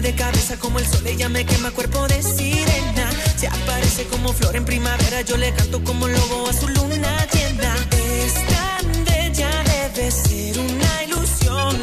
De cabeza como el sol, ella me quema cuerpo de sirena. Se aparece como flor en primavera, yo le canto como lobo a su luna llena. Es tan bella, debe ser una ilusión,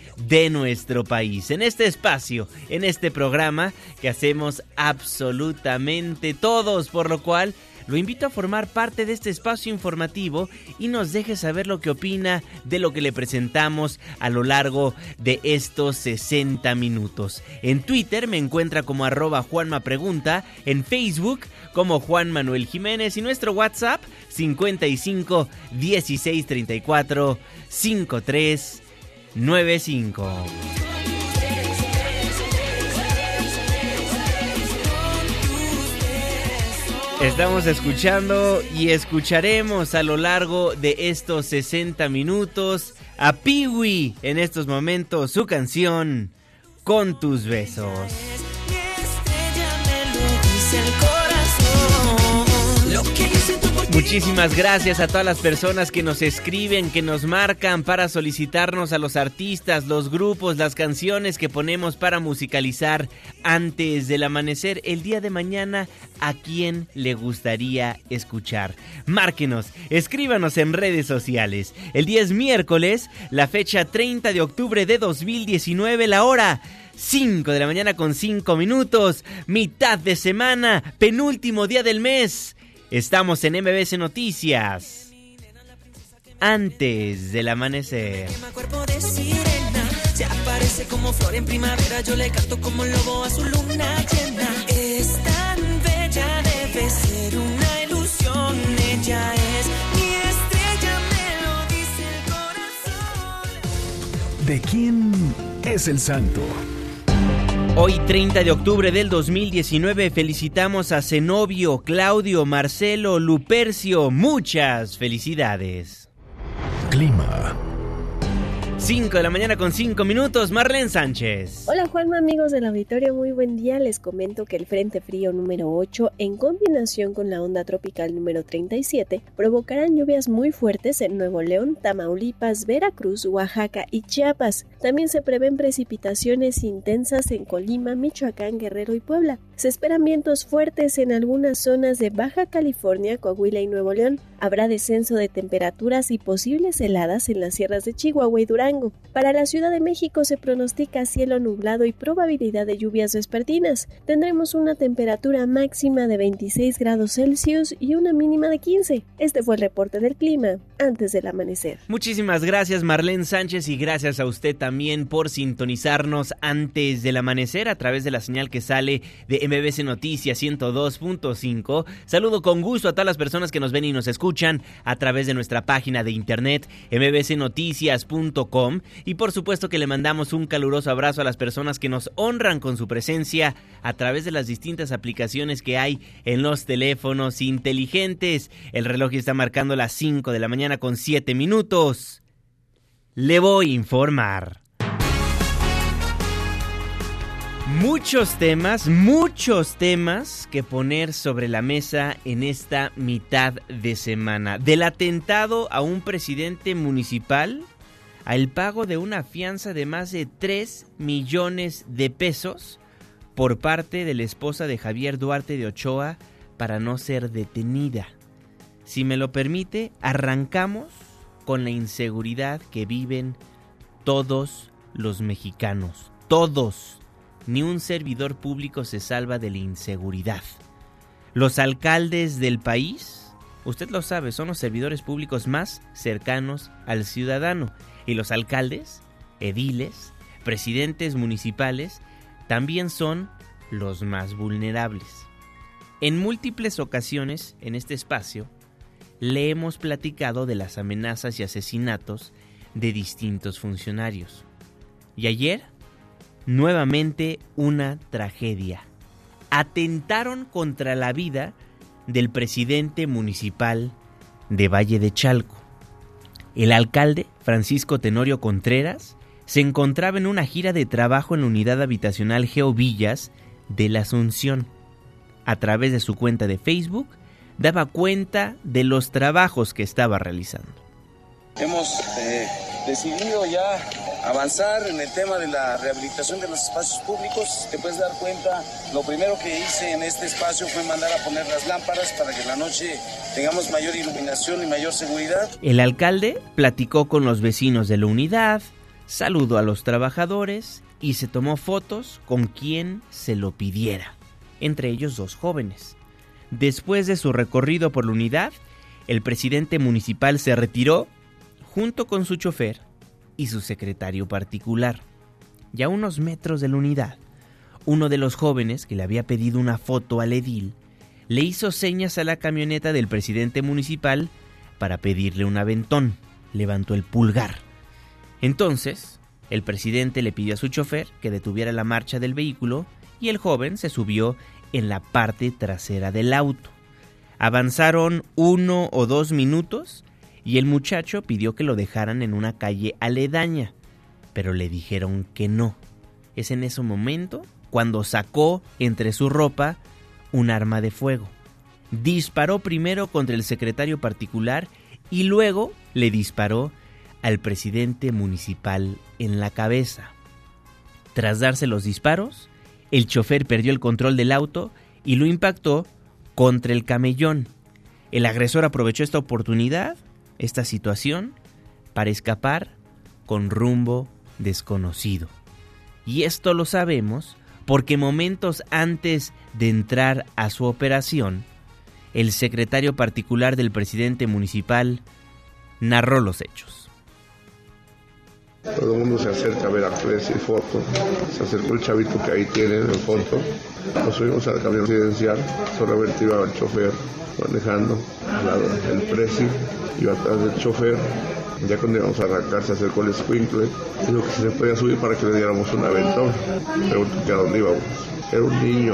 de nuestro país. En este espacio, en este programa que hacemos absolutamente todos, por lo cual lo invito a formar parte de este espacio informativo y nos deje saber lo que opina de lo que le presentamos a lo largo de estos 60 minutos. En Twitter me encuentra como arroba Juanma Pregunta, en Facebook como Juan Manuel Jiménez y nuestro WhatsApp 55 16 34 53 95. Estamos escuchando y escucharemos a lo largo de estos 60 minutos a Piwi en estos momentos su canción Con tus besos. Muchísimas gracias a todas las personas que nos escriben, que nos marcan para solicitarnos a los artistas, los grupos, las canciones que ponemos para musicalizar antes del amanecer el día de mañana. ¿A quién le gustaría escuchar? Márquenos, escríbanos en redes sociales. El día es miércoles, la fecha 30 de octubre de 2019, la hora 5 de la mañana con 5 minutos, mitad de semana, penúltimo día del mes. Estamos en MBS Noticias. Antes del amanecer. Quema cuerpo de sirena. Se aparece como flor en primavera. Yo le canto como lobo a su luna llena. Es tan bella, debe ser una ilusión. Ella es mi estrella, me lo dice el corazón. ¿De quién es el santo? Hoy 30 de octubre del 2019 felicitamos a Zenobio, Claudio, Marcelo, Lupercio. Muchas felicidades. Clima. 5 de la mañana con 5 minutos, Marlene Sánchez. Hola Juanma, amigos del auditorio, muy buen día. Les comento que el Frente Frío número 8, en combinación con la onda tropical número 37, provocarán lluvias muy fuertes en Nuevo León, Tamaulipas, Veracruz, Oaxaca y Chiapas. También se prevén precipitaciones intensas en Colima, Michoacán, Guerrero y Puebla. Se esperan vientos fuertes en algunas zonas de Baja California, Coahuila y Nuevo León. Habrá descenso de temperaturas y posibles heladas en las sierras de Chihuahua y Durango. Para la Ciudad de México se pronostica cielo nublado y probabilidad de lluvias vespertinas. Tendremos una temperatura máxima de 26 grados Celsius y una mínima de 15. Este fue el reporte del clima. antes del amanecer. Muchísimas gracias Marlene Sánchez y gracias a usted también por sintonizarnos antes del amanecer a través de la señal que sale de MBC Noticias 102.5. Saludo con gusto a todas las personas que nos ven y nos escuchan a través de nuestra página de internet mbcnoticias.com y por supuesto que le mandamos un caluroso abrazo a las personas que nos honran con su presencia a través de las distintas aplicaciones que hay en los teléfonos inteligentes. El reloj está marcando las 5 de la mañana con 7 minutos. Le voy a informar. Muchos temas, muchos temas que poner sobre la mesa en esta mitad de semana. Del atentado a un presidente municipal al pago de una fianza de más de 3 millones de pesos por parte de la esposa de Javier Duarte de Ochoa para no ser detenida. Si me lo permite, arrancamos con la inseguridad que viven todos los mexicanos. Todos. Ni un servidor público se salva de la inseguridad. Los alcaldes del país, usted lo sabe, son los servidores públicos más cercanos al ciudadano. Y los alcaldes, ediles, presidentes municipales, también son los más vulnerables. En múltiples ocasiones en este espacio le hemos platicado de las amenazas y asesinatos de distintos funcionarios. Y ayer, nuevamente una tragedia. Atentaron contra la vida del presidente municipal de Valle de Chalco. El alcalde, Francisco Tenorio Contreras, se encontraba en una gira de trabajo en la unidad habitacional Geovillas de la Asunción. A través de su cuenta de Facebook, daba cuenta de los trabajos que estaba realizando. Hemos eh, decidido ya avanzar en el tema de la rehabilitación de los espacios públicos. Te puedes dar cuenta, lo primero que hice en este espacio fue mandar a poner las lámparas para que en la noche tengamos mayor iluminación y mayor seguridad. El alcalde platicó con los vecinos de la unidad, saludó a los trabajadores y se tomó fotos con quien se lo pidiera, entre ellos dos jóvenes. Después de su recorrido por la unidad, el presidente municipal se retiró junto con su chofer y su secretario particular. Y a unos metros de la unidad, uno de los jóvenes que le había pedido una foto al edil le hizo señas a la camioneta del presidente municipal para pedirle un aventón. Levantó el pulgar. Entonces, el presidente le pidió a su chofer que detuviera la marcha del vehículo y el joven se subió en la parte trasera del auto. Avanzaron uno o dos minutos y el muchacho pidió que lo dejaran en una calle aledaña, pero le dijeron que no. Es en ese momento cuando sacó entre su ropa un arma de fuego. Disparó primero contra el secretario particular y luego le disparó al presidente municipal en la cabeza. Tras darse los disparos, el chofer perdió el control del auto y lo impactó contra el camellón. El agresor aprovechó esta oportunidad, esta situación, para escapar con rumbo desconocido. Y esto lo sabemos porque momentos antes de entrar a su operación, el secretario particular del presidente municipal narró los hechos. Todo el mundo se acerca a ver a y foto. Se acercó el chavito que ahí tiene en el fondo. Nos subimos al camión residencial. Solamente iba el chofer manejando. Al lado del presi iba atrás del chofer. Ya cuando íbamos a arrancar se acercó el squinkle. Dijo que se le podía subir para que le diéramos un aventón. Preguntó que a dónde íbamos. Era un niño.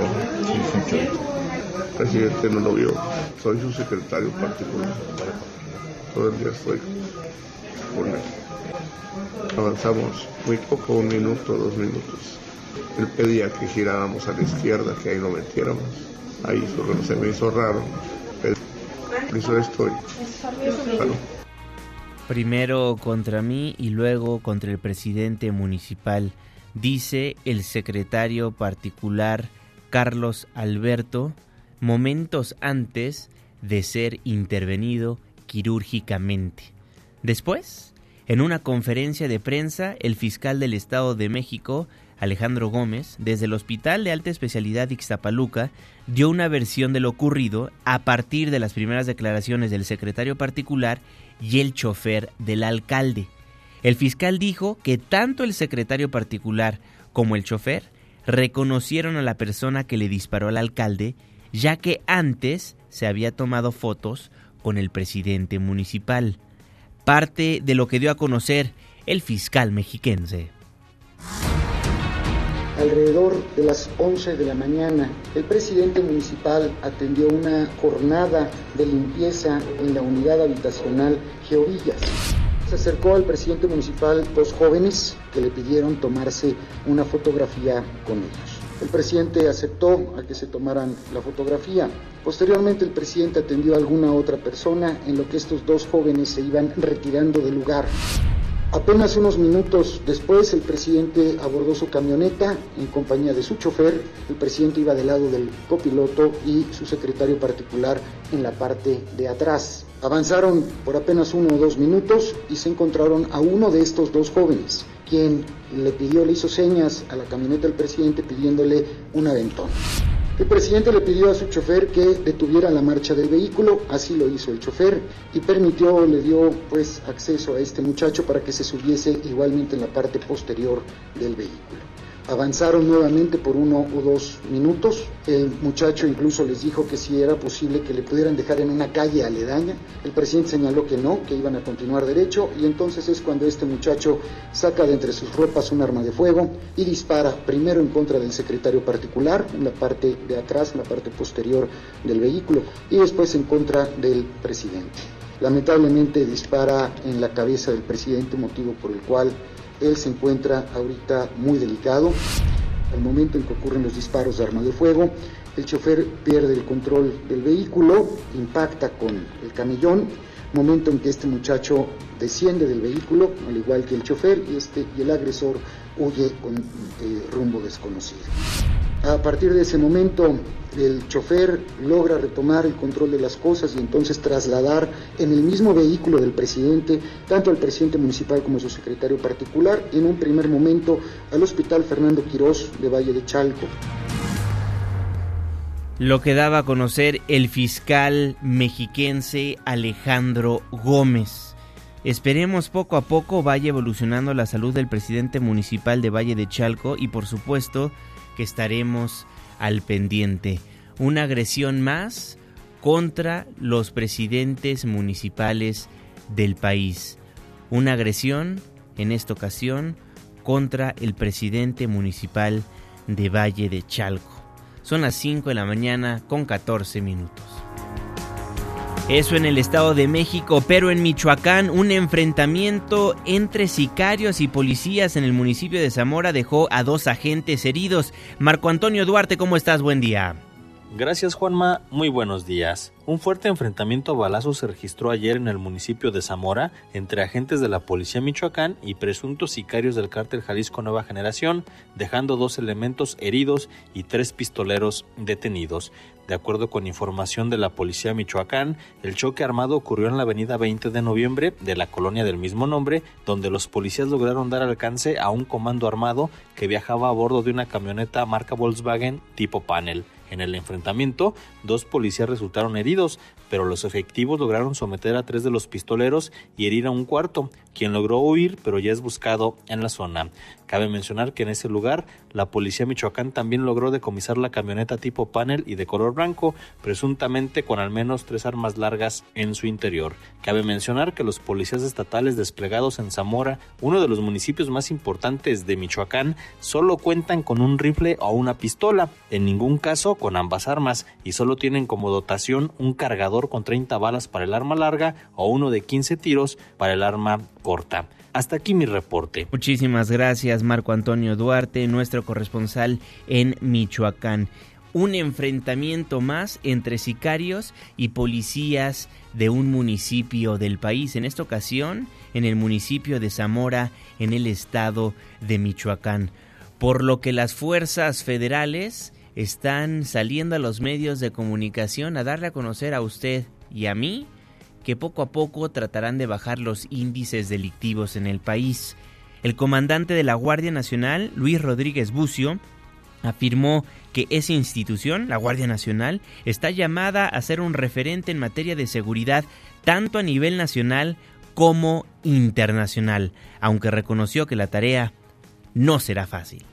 El presidente no lo vio. Soy su secretario particular. Todo el día estoy con él. Avanzamos muy poco, un minuto, dos minutos. Él pedía que giráramos a la izquierda, que ahí lo metiéramos. Ahí solo se me hizo raro. Pero eso estoy. Primero contra mí y luego contra el presidente municipal, dice el secretario particular Carlos Alberto, momentos antes de ser intervenido quirúrgicamente. Después, en una conferencia de prensa, el fiscal del Estado de México, Alejandro Gómez, desde el Hospital de Alta Especialidad Ixtapaluca, dio una versión de lo ocurrido a partir de las primeras declaraciones del secretario particular y el chofer del alcalde. El fiscal dijo que tanto el secretario particular como el chofer reconocieron a la persona que le disparó al alcalde, ya que antes se había tomado fotos con el presidente municipal. Parte de lo que dio a conocer el fiscal mexiquense. Alrededor de las 11 de la mañana, el presidente municipal atendió una jornada de limpieza en la unidad habitacional Geovillas. Se acercó al presidente municipal dos jóvenes que le pidieron tomarse una fotografía con ellos. El presidente aceptó a que se tomaran la fotografía. Posteriormente el presidente atendió a alguna otra persona en lo que estos dos jóvenes se iban retirando del lugar. Apenas unos minutos después, el presidente abordó su camioneta en compañía de su chofer. El presidente iba del lado del copiloto y su secretario particular en la parte de atrás. Avanzaron por apenas uno o dos minutos y se encontraron a uno de estos dos jóvenes, quien le pidió, le hizo señas a la camioneta del presidente pidiéndole un aventón. El presidente le pidió a su chofer que detuviera la marcha del vehículo, así lo hizo el chofer y permitió, le dio pues acceso a este muchacho para que se subiese igualmente en la parte posterior del vehículo. Avanzaron nuevamente por uno o dos minutos. El muchacho incluso les dijo que si era posible que le pudieran dejar en una calle aledaña. El presidente señaló que no, que iban a continuar derecho y entonces es cuando este muchacho saca de entre sus ropas un arma de fuego y dispara primero en contra del secretario particular, en la parte de atrás, en la parte posterior del vehículo, y después en contra del presidente. Lamentablemente dispara en la cabeza del presidente, motivo por el cual él se encuentra ahorita muy delicado. Al momento en que ocurren los disparos de arma de fuego, el chofer pierde el control del vehículo, impacta con el camellón, momento en que este muchacho desciende del vehículo, al igual que el chofer, y, este, y el agresor huye con eh, rumbo desconocido. A partir de ese momento, el chofer logra retomar el control de las cosas y entonces trasladar en el mismo vehículo del presidente tanto al presidente municipal como a su secretario particular, en un primer momento al Hospital Fernando Quirós de Valle de Chalco. Lo que daba a conocer el fiscal mexiquense Alejandro Gómez. Esperemos poco a poco vaya evolucionando la salud del presidente municipal de Valle de Chalco y por supuesto que estaremos al pendiente. Una agresión más contra los presidentes municipales del país. Una agresión, en esta ocasión, contra el presidente municipal de Valle de Chalco. Son las 5 de la mañana con 14 minutos. Eso en el Estado de México, pero en Michoacán un enfrentamiento entre sicarios y policías en el municipio de Zamora dejó a dos agentes heridos. Marco Antonio Duarte, ¿cómo estás? Buen día. Gracias Juanma, muy buenos días. Un fuerte enfrentamiento a balazos se registró ayer en el municipio de Zamora entre agentes de la Policía Michoacán y presuntos sicarios del cártel Jalisco Nueva Generación, dejando dos elementos heridos y tres pistoleros detenidos. De acuerdo con información de la Policía Michoacán, el choque armado ocurrió en la avenida 20 de noviembre de la colonia del mismo nombre, donde los policías lograron dar alcance a un comando armado que viajaba a bordo de una camioneta marca Volkswagen tipo panel. En el enfrentamiento, dos policías resultaron heridos, pero los efectivos lograron someter a tres de los pistoleros y herir a un cuarto, quien logró huir, pero ya es buscado en la zona. Cabe mencionar que en ese lugar, la policía Michoacán también logró decomisar la camioneta tipo panel y de color blanco, presuntamente con al menos tres armas largas en su interior. Cabe mencionar que los policías estatales desplegados en Zamora, uno de los municipios más importantes de Michoacán, solo cuentan con un rifle o una pistola, en ningún caso con ambas armas, y solo tienen como dotación un cargador con 30 balas para el arma larga o uno de 15 tiros para el arma corta. Hasta aquí mi reporte. Muchísimas gracias Marco Antonio Duarte, nuestro corresponsal en Michoacán. Un enfrentamiento más entre sicarios y policías de un municipio del país, en esta ocasión en el municipio de Zamora, en el estado de Michoacán. Por lo que las fuerzas federales están saliendo a los medios de comunicación a darle a conocer a usted y a mí que poco a poco tratarán de bajar los índices delictivos en el país. El comandante de la Guardia Nacional, Luis Rodríguez Bucio, afirmó que esa institución, la Guardia Nacional, está llamada a ser un referente en materia de seguridad tanto a nivel nacional como internacional, aunque reconoció que la tarea no será fácil.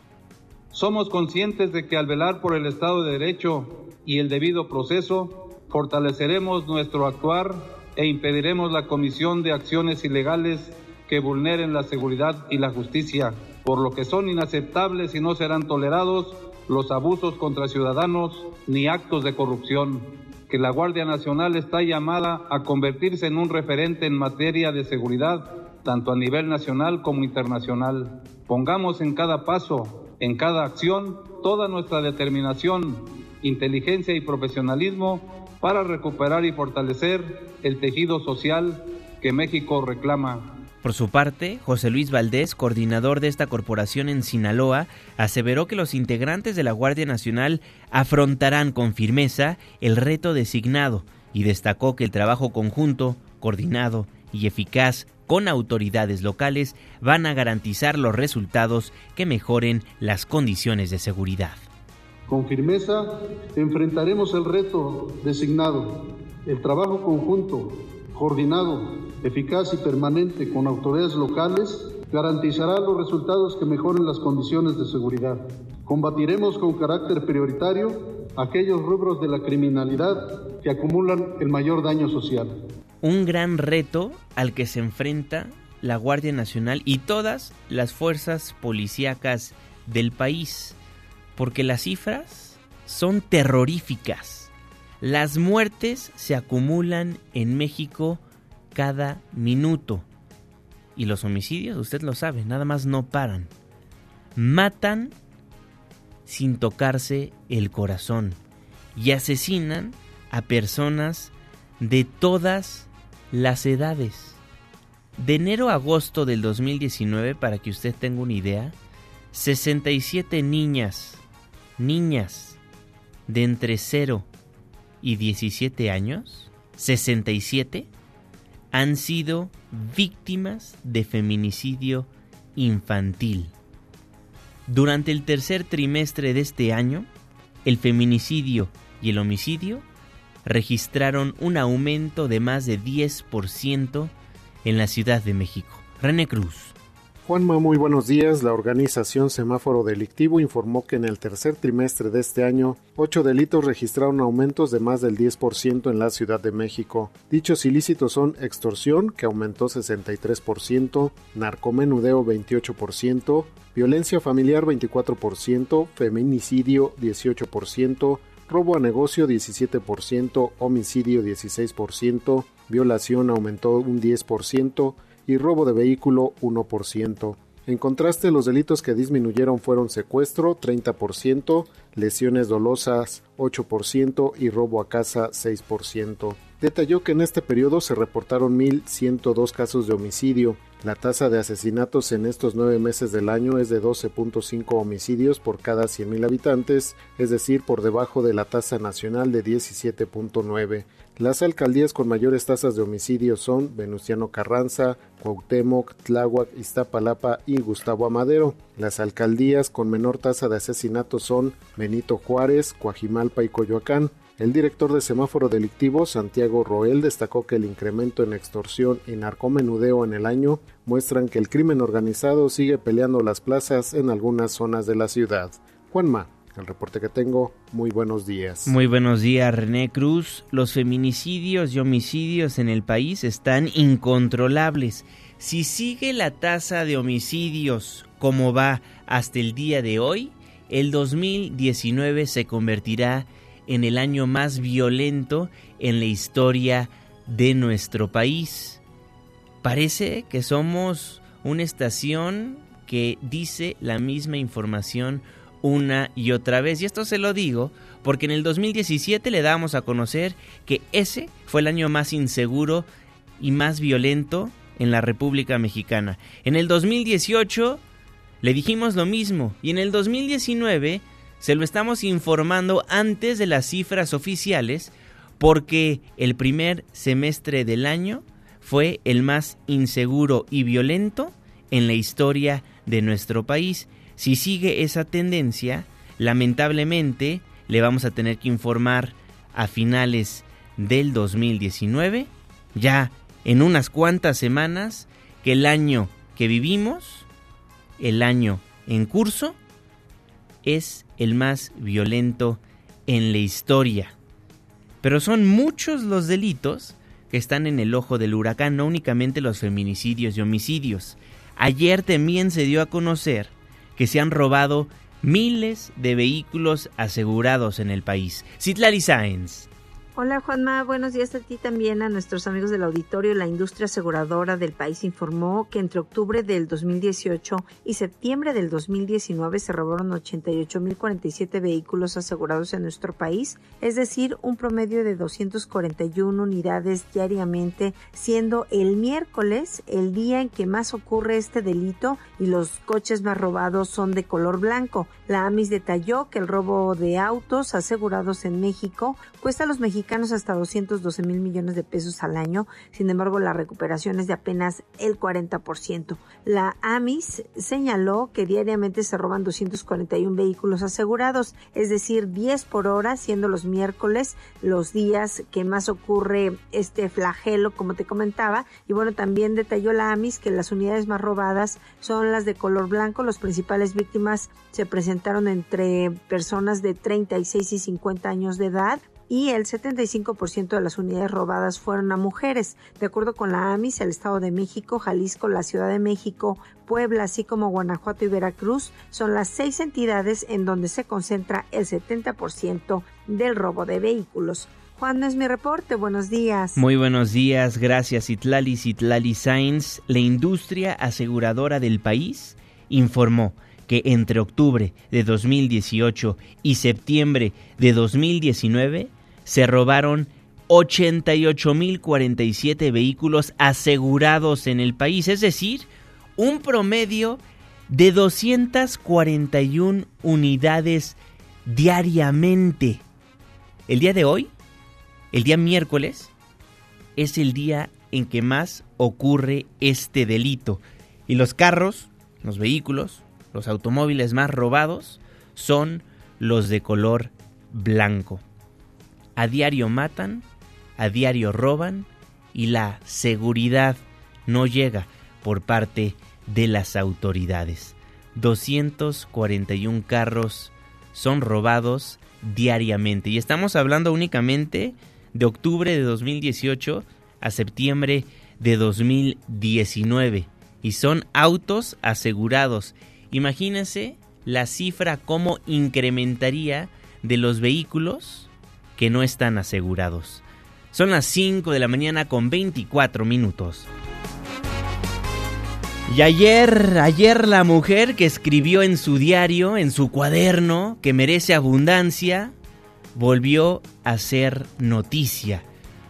Somos conscientes de que al velar por el Estado de Derecho y el debido proceso, fortaleceremos nuestro actuar e impediremos la comisión de acciones ilegales que vulneren la seguridad y la justicia, por lo que son inaceptables y no serán tolerados los abusos contra ciudadanos ni actos de corrupción que la Guardia Nacional está llamada a convertirse en un referente en materia de seguridad, tanto a nivel nacional como internacional. Pongamos en cada paso, en cada acción, toda nuestra determinación, inteligencia y profesionalismo para recuperar y fortalecer el tejido social que México reclama. Por su parte, José Luis Valdés, coordinador de esta corporación en Sinaloa, aseveró que los integrantes de la Guardia Nacional afrontarán con firmeza el reto designado y destacó que el trabajo conjunto, coordinado y eficaz con autoridades locales van a garantizar los resultados que mejoren las condiciones de seguridad. Con firmeza enfrentaremos el reto designado, el trabajo conjunto, coordinado eficaz y permanente con autoridades locales garantizará los resultados que mejoren las condiciones de seguridad. Combatiremos con carácter prioritario aquellos rubros de la criminalidad que acumulan el mayor daño social. Un gran reto al que se enfrenta la Guardia Nacional y todas las fuerzas policíacas del país, porque las cifras son terroríficas. Las muertes se acumulan en México cada minuto. Y los homicidios, usted lo sabe, nada más no paran. Matan sin tocarse el corazón y asesinan a personas de todas las edades. De enero a agosto del 2019, para que usted tenga una idea, 67 niñas, niñas de entre 0 y 17 años, 67 han sido víctimas de feminicidio infantil. Durante el tercer trimestre de este año, el feminicidio y el homicidio registraron un aumento de más de 10% en la Ciudad de México. René Cruz. Juanma, muy buenos días. La organización Semáforo Delictivo informó que en el tercer trimestre de este año, ocho delitos registraron aumentos de más del 10% en la Ciudad de México. Dichos ilícitos son extorsión, que aumentó 63%, narcomenudeo 28%, violencia familiar 24%, feminicidio 18%, robo a negocio 17%, homicidio 16%, violación aumentó un 10%, y robo de vehículo 1%. En contraste, los delitos que disminuyeron fueron secuestro 30%, lesiones dolosas 8% y robo a casa 6%. Detalló que en este periodo se reportaron 1.102 casos de homicidio, la tasa de asesinatos en estos nueve meses del año es de 12.5 homicidios por cada 100.000 habitantes, es decir, por debajo de la tasa nacional de 17.9. Las alcaldías con mayores tasas de homicidios son Venustiano Carranza, Cuauhtémoc, Tláhuac, Iztapalapa y Gustavo Amadero. Las alcaldías con menor tasa de asesinatos son Benito Juárez, Coajimalpa y Coyoacán. El director de semáforo delictivo, Santiago Roel, destacó que el incremento en extorsión y narcomenudeo en el año muestran que el crimen organizado sigue peleando las plazas en algunas zonas de la ciudad. Juanma, el reporte que tengo, muy buenos días. Muy buenos días, René Cruz. Los feminicidios y homicidios en el país están incontrolables. Si sigue la tasa de homicidios como va hasta el día de hoy, el 2019 se convertirá en el año más violento en la historia de nuestro país. Parece que somos una estación que dice la misma información una y otra vez. Y esto se lo digo porque en el 2017 le damos a conocer que ese fue el año más inseguro y más violento en la República Mexicana. En el 2018 le dijimos lo mismo y en el 2019 se lo estamos informando antes de las cifras oficiales porque el primer semestre del año fue el más inseguro y violento en la historia de nuestro país. Si sigue esa tendencia, lamentablemente le vamos a tener que informar a finales del 2019 ya en unas cuantas semanas que el año que vivimos, el año en curso, es el más violento en la historia. Pero son muchos los delitos que están en el ojo del huracán, no únicamente los feminicidios y homicidios. Ayer también se dio a conocer que se han robado miles de vehículos asegurados en el país. Citlali Sáenz. Hola Juanma, buenos días a ti también, a nuestros amigos del auditorio. La industria aseguradora del país informó que entre octubre del 2018 y septiembre del 2019 se robaron 88.047 vehículos asegurados en nuestro país, es decir, un promedio de 241 unidades diariamente, siendo el miércoles el día en que más ocurre este delito y los coches más robados son de color blanco. La AMIS detalló que el robo de autos asegurados en México cuesta a los mexicanos hasta 212 mil millones de pesos al año. Sin embargo, la recuperación es de apenas el 40%. La AMIS señaló que diariamente se roban 241 vehículos asegurados, es decir, 10 por hora, siendo los miércoles los días que más ocurre este flagelo, como te comentaba. Y bueno, también detalló la AMIS que las unidades más robadas son las de color blanco. Los principales víctimas se presentaron entre personas de 36 y 50 años de edad y el 75% de las unidades robadas fueron a mujeres. De acuerdo con la AMIS, el Estado de México, Jalisco, la Ciudad de México, Puebla, así como Guanajuato y Veracruz, son las seis entidades en donde se concentra el 70% del robo de vehículos. Juan, es mi reporte. Buenos días. Muy buenos días. Gracias, Itlali. Itlali Sainz, la industria aseguradora del país, informó que entre octubre de 2018 y septiembre de 2019 se robaron 88.047 vehículos asegurados en el país, es decir, un promedio de 241 unidades diariamente. El día de hoy, el día miércoles, es el día en que más ocurre este delito. Y los carros, los vehículos, los automóviles más robados son los de color blanco. A diario matan, a diario roban y la seguridad no llega por parte de las autoridades. 241 carros son robados diariamente y estamos hablando únicamente de octubre de 2018 a septiembre de 2019 y son autos asegurados Imagínense la cifra cómo incrementaría de los vehículos que no están asegurados. Son las 5 de la mañana con 24 minutos. Y ayer, ayer la mujer que escribió en su diario, en su cuaderno, que merece abundancia, volvió a ser noticia.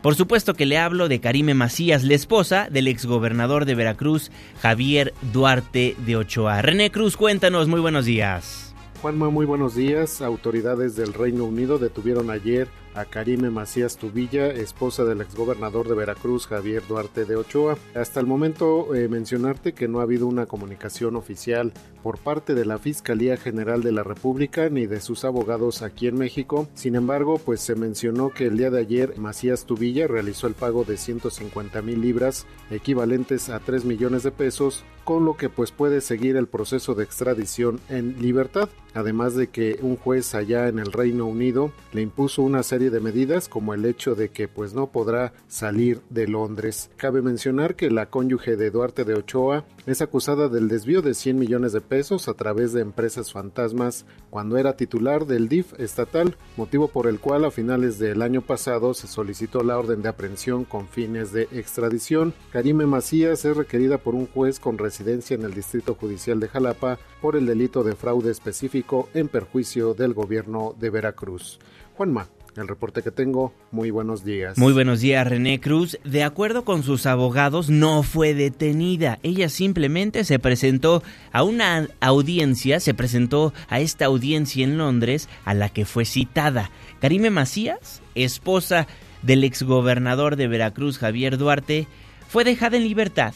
Por supuesto que le hablo de Karime Macías, la esposa del exgobernador de Veracruz, Javier Duarte de Ochoa. René Cruz, cuéntanos, muy buenos días. Juanma, muy buenos días. Autoridades del Reino Unido detuvieron ayer a Karime Macías Tubilla, esposa del exgobernador de Veracruz, Javier Duarte de Ochoa. Hasta el momento eh, mencionarte que no ha habido una comunicación oficial por parte de la Fiscalía General de la República ni de sus abogados aquí en México. Sin embargo, pues se mencionó que el día de ayer Macías Tubilla realizó el pago de 150 mil libras, equivalentes a 3 millones de pesos, con lo que pues puede seguir el proceso de extradición en libertad. Además de que un juez allá en el Reino Unido le impuso una serie de medidas como el hecho de que pues no podrá salir de Londres. Cabe mencionar que la cónyuge de Duarte de Ochoa es acusada del desvío de 100 millones de pesos a través de empresas fantasmas cuando era titular del DIF estatal, motivo por el cual a finales del año pasado se solicitó la orden de aprehensión con fines de extradición. Karime Macías es requerida por un juez con residencia en el Distrito Judicial de Jalapa por el delito de fraude específico en perjuicio del gobierno de Veracruz. Juanma, el reporte que tengo. Muy buenos días. Muy buenos días, René Cruz. De acuerdo con sus abogados, no fue detenida. Ella simplemente se presentó a una audiencia, se presentó a esta audiencia en Londres a la que fue citada. Karime Macías, esposa del exgobernador de Veracruz, Javier Duarte, fue dejada en libertad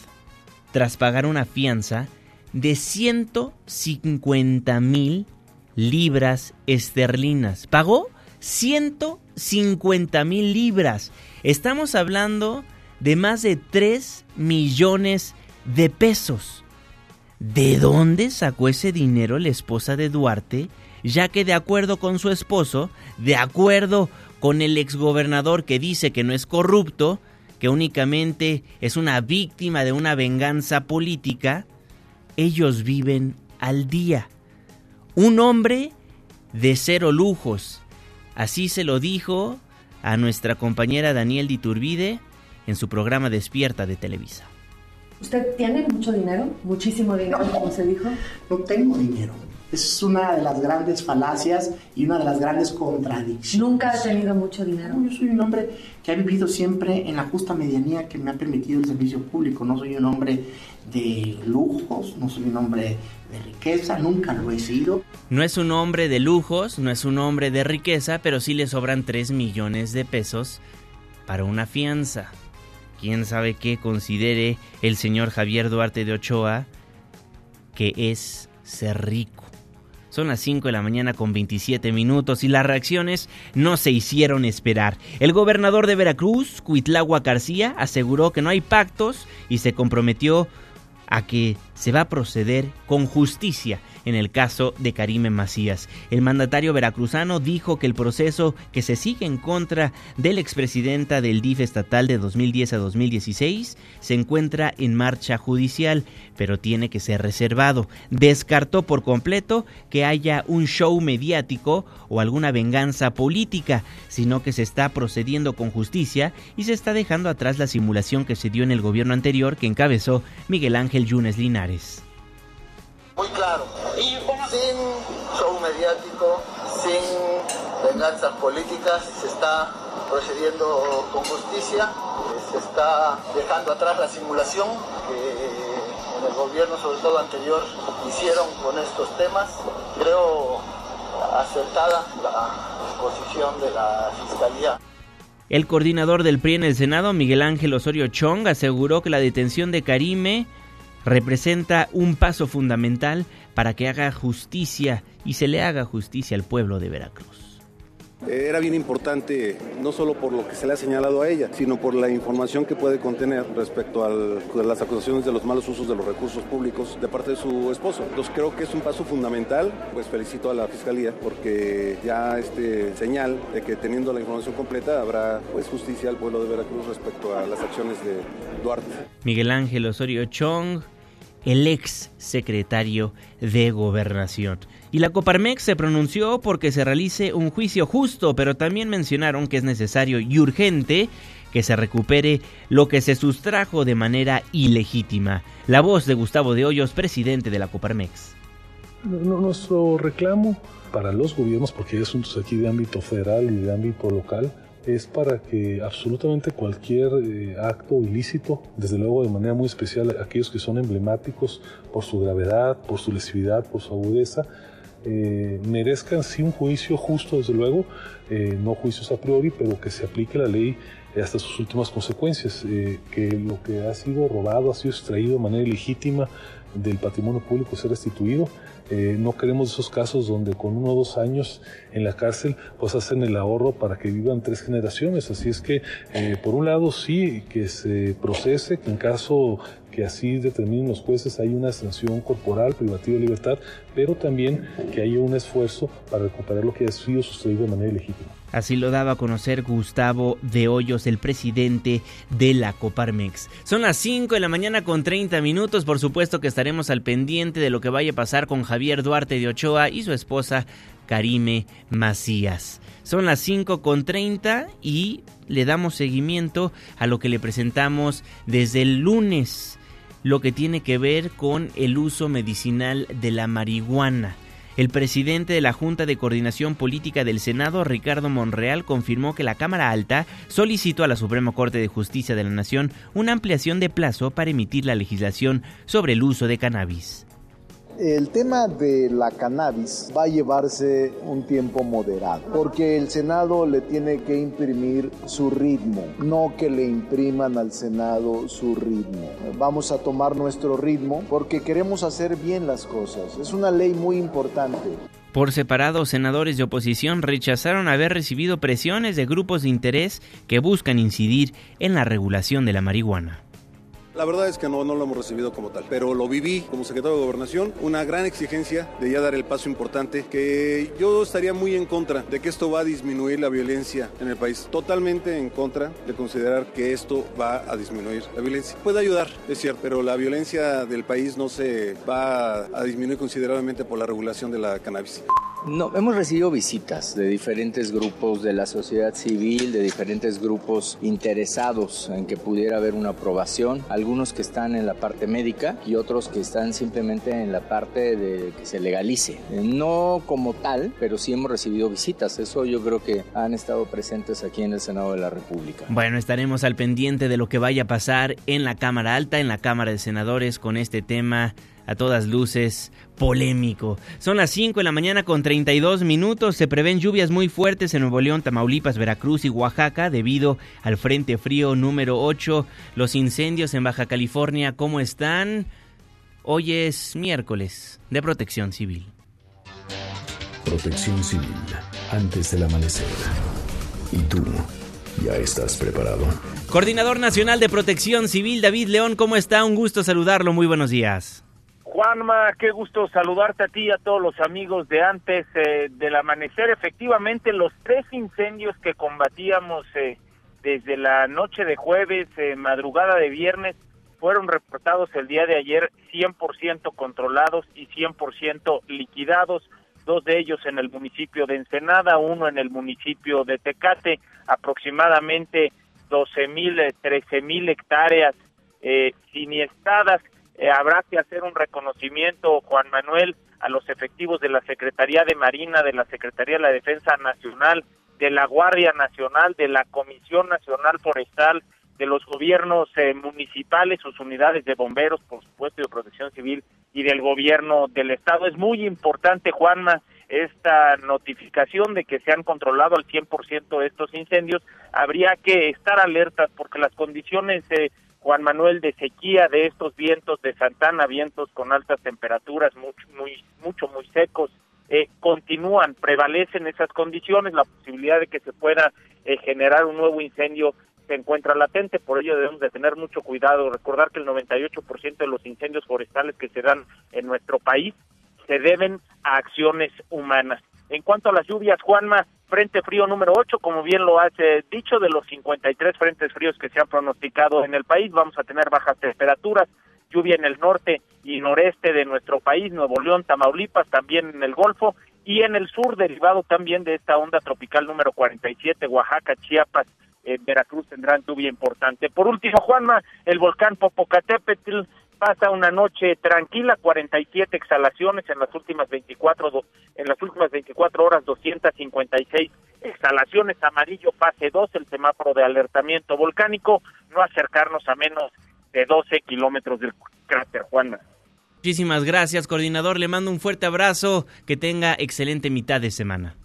tras pagar una fianza de 150 mil libras esterlinas. ¿Pagó? 150 mil libras. Estamos hablando de más de 3 millones de pesos. ¿De dónde sacó ese dinero la esposa de Duarte? Ya que de acuerdo con su esposo, de acuerdo con el exgobernador que dice que no es corrupto, que únicamente es una víctima de una venganza política, ellos viven al día. Un hombre de cero lujos. Así se lo dijo a nuestra compañera Daniel Diturbide en su programa Despierta de Televisa. ¿Usted tiene mucho dinero? Muchísimo dinero, como se dijo. No tengo dinero. Es una de las grandes falacias y una de las grandes contradicciones. ¿Nunca ha tenido mucho dinero? yo soy un hombre que ha vivido siempre en la justa medianía que me ha permitido el servicio público. No soy un hombre de lujos, no soy un hombre de riqueza, nunca lo he sido. No es un hombre de lujos, no es un hombre de riqueza, pero sí le sobran 3 millones de pesos para una fianza quién sabe qué considere el señor Javier Duarte de Ochoa que es ser rico. Son las 5 de la mañana con 27 minutos y las reacciones no se hicieron esperar. El gobernador de Veracruz, Cuitlagua García, aseguró que no hay pactos y se comprometió a que se va a proceder con justicia en el caso de Karime Macías. El mandatario veracruzano dijo que el proceso que se sigue en contra de la expresidenta del DIF estatal de 2010 a 2016 se encuentra en marcha judicial, pero tiene que ser reservado. Descartó por completo que haya un show mediático o alguna venganza política, sino que se está procediendo con justicia y se está dejando atrás la simulación que se dio en el gobierno anterior que encabezó Miguel Ángel Yunes Linares muy claro. Venganzas políticas, se está procediendo con justicia, se está dejando atrás la simulación que en el gobierno, sobre todo anterior, hicieron con estos temas. Creo acertada la posición de la Fiscalía. El coordinador del PRI en el Senado, Miguel Ángel Osorio Chong, aseguró que la detención de Karime representa un paso fundamental para que haga justicia y se le haga justicia al pueblo de Veracruz. Era bien importante, no solo por lo que se le ha señalado a ella, sino por la información que puede contener respecto a las acusaciones de los malos usos de los recursos públicos de parte de su esposo. Entonces creo que es un paso fundamental, pues felicito a la Fiscalía porque ya este señal de que teniendo la información completa habrá pues justicia al pueblo de Veracruz respecto a las acciones de Duarte. Miguel Ángel Osorio Chong el ex secretario de Gobernación. Y la Coparmex se pronunció porque se realice un juicio justo, pero también mencionaron que es necesario y urgente que se recupere lo que se sustrajo de manera ilegítima. La voz de Gustavo de Hoyos, presidente de la Coparmex. Nuestro reclamo para los gobiernos, porque hay asuntos aquí de ámbito federal y de ámbito local, es para que absolutamente cualquier eh, acto ilícito, desde luego de manera muy especial aquellos que son emblemáticos por su gravedad, por su lesividad, por su agudeza, eh, merezcan sí un juicio justo, desde luego, eh, no juicios a priori, pero que se aplique la ley hasta sus últimas consecuencias, que lo que ha sido robado, ha sido extraído de manera ilegítima del patrimonio público sea restituido eh, no queremos esos casos donde con uno o dos años en la cárcel pues hacen el ahorro para que vivan tres generaciones. Así es que eh, por un lado sí que se procese, que en caso que así determinen los jueces hay una sanción corporal, privativa de libertad, pero también que haya un esfuerzo para recuperar lo que ha sido sucedido de manera legítima. Así lo daba a conocer Gustavo de Hoyos, el presidente de la Coparmex. Son las 5 de la mañana con 30 minutos. Por supuesto que estaremos al pendiente de lo que vaya a pasar con Javier Duarte de Ochoa y su esposa Karime Macías. Son las 5 con 30 y le damos seguimiento a lo que le presentamos desde el lunes, lo que tiene que ver con el uso medicinal de la marihuana. El presidente de la Junta de Coordinación Política del Senado, Ricardo Monreal, confirmó que la Cámara Alta solicitó a la Suprema Corte de Justicia de la Nación una ampliación de plazo para emitir la legislación sobre el uso de cannabis. El tema de la cannabis va a llevarse un tiempo moderado, porque el Senado le tiene que imprimir su ritmo, no que le impriman al Senado su ritmo. Vamos a tomar nuestro ritmo porque queremos hacer bien las cosas. Es una ley muy importante. Por separado, senadores de oposición rechazaron haber recibido presiones de grupos de interés que buscan incidir en la regulación de la marihuana. La verdad es que no, no lo hemos recibido como tal, pero lo viví como secretario de Gobernación, una gran exigencia de ya dar el paso importante, que yo estaría muy en contra de que esto va a disminuir la violencia en el país. Totalmente en contra de considerar que esto va a disminuir la violencia. Puede ayudar, es cierto, pero la violencia del país no se va a disminuir considerablemente por la regulación de la cannabis. No, hemos recibido visitas de diferentes grupos de la sociedad civil, de diferentes grupos interesados en que pudiera haber una aprobación, algunos que están en la parte médica y otros que están simplemente en la parte de que se legalice. No como tal, pero sí hemos recibido visitas, eso yo creo que han estado presentes aquí en el Senado de la República. Bueno, estaremos al pendiente de lo que vaya a pasar en la Cámara Alta, en la Cámara de Senadores con este tema a todas luces polémico. Son las 5 de la mañana con 32 minutos. Se prevén lluvias muy fuertes en Nuevo León, Tamaulipas, Veracruz y Oaxaca debido al Frente Frío número 8. Los incendios en Baja California, ¿cómo están? Hoy es miércoles de Protección Civil. Protección Civil, antes del amanecer. ¿Y tú? ¿Ya estás preparado? Coordinador Nacional de Protección Civil, David León, ¿cómo está? Un gusto saludarlo. Muy buenos días. Juanma, qué gusto saludarte a ti y a todos los amigos de antes eh, del amanecer. Efectivamente, los tres incendios que combatíamos eh, desde la noche de jueves, eh, madrugada de viernes, fueron reportados el día de ayer 100% controlados y 100% liquidados. Dos de ellos en el municipio de Ensenada, uno en el municipio de Tecate, aproximadamente 12 mil, 13 mil hectáreas siniestadas eh, habrá que hacer un reconocimiento, Juan Manuel, a los efectivos de la Secretaría de Marina, de la Secretaría de la Defensa Nacional, de la Guardia Nacional, de la Comisión Nacional Forestal, de los gobiernos eh, municipales, sus unidades de bomberos, por supuesto, y de protección civil, y del gobierno del Estado. Es muy importante, Juanma, esta notificación de que se han controlado al 100% estos incendios. Habría que estar alertas porque las condiciones eh, Juan Manuel de sequía de estos vientos de Santana, vientos con altas temperaturas, mucho, muy, mucho, muy secos, eh, continúan, prevalecen esas condiciones, la posibilidad de que se pueda eh, generar un nuevo incendio se encuentra latente, por ello debemos de tener mucho cuidado, recordar que el 98% de los incendios forestales que se dan en nuestro país se deben a acciones humanas. En cuanto a las lluvias, Juanma, Frente frío número 8, como bien lo has dicho, de los 53 frentes fríos que se han pronosticado en el país, vamos a tener bajas temperaturas, lluvia en el norte y noreste de nuestro país, Nuevo León, Tamaulipas, también en el Golfo y en el sur, derivado también de esta onda tropical número 47, Oaxaca, Chiapas, eh, Veracruz tendrán lluvia importante. Por último, Juanma, el volcán Popocatépetl pasa una noche tranquila, 47 exhalaciones en las últimas 24 en las últimas 24 horas 256 exhalaciones, amarillo fase 2, el semáforo de alertamiento volcánico, no acercarnos a menos de 12 kilómetros del cráter Juana. Muchísimas gracias, coordinador. Le mando un fuerte abrazo. Que tenga excelente mitad de semana.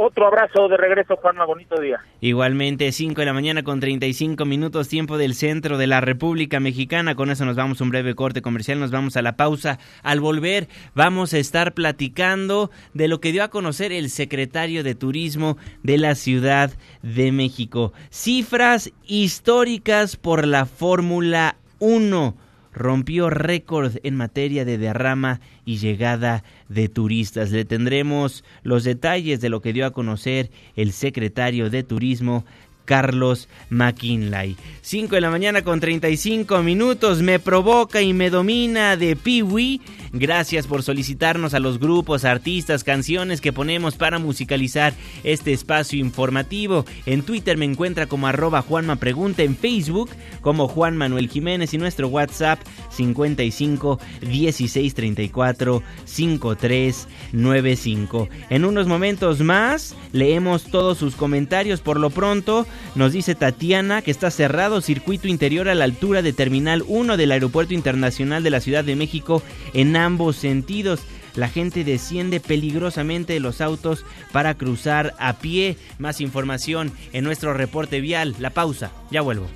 Otro abrazo de regreso, Juanma, bonito día. Igualmente, 5 de la mañana con 35 minutos, tiempo del centro de la República Mexicana. Con eso nos vamos a un breve corte comercial, nos vamos a la pausa. Al volver, vamos a estar platicando de lo que dio a conocer el secretario de Turismo de la Ciudad de México. Cifras históricas por la Fórmula 1 rompió récord en materia de derrama y llegada de turistas. Le tendremos los detalles de lo que dio a conocer el secretario de Turismo Carlos McKinley. 5 de la mañana con 35 minutos. Me provoca y me domina de Piwi. Gracias por solicitarnos a los grupos, artistas, canciones que ponemos para musicalizar este espacio informativo. En Twitter me encuentra como arroba Juanma Pregunta, en Facebook como Juan Manuel Jiménez y nuestro WhatsApp 55 16 34 53 95. En unos momentos más leemos todos sus comentarios. Por lo pronto, nos dice Tatiana que está cerrado circuito interior a la altura de Terminal 1 del Aeropuerto Internacional de la Ciudad de México en ambos sentidos. La gente desciende peligrosamente de los autos para cruzar a pie. Más información en nuestro reporte vial. La pausa. Ya vuelvo.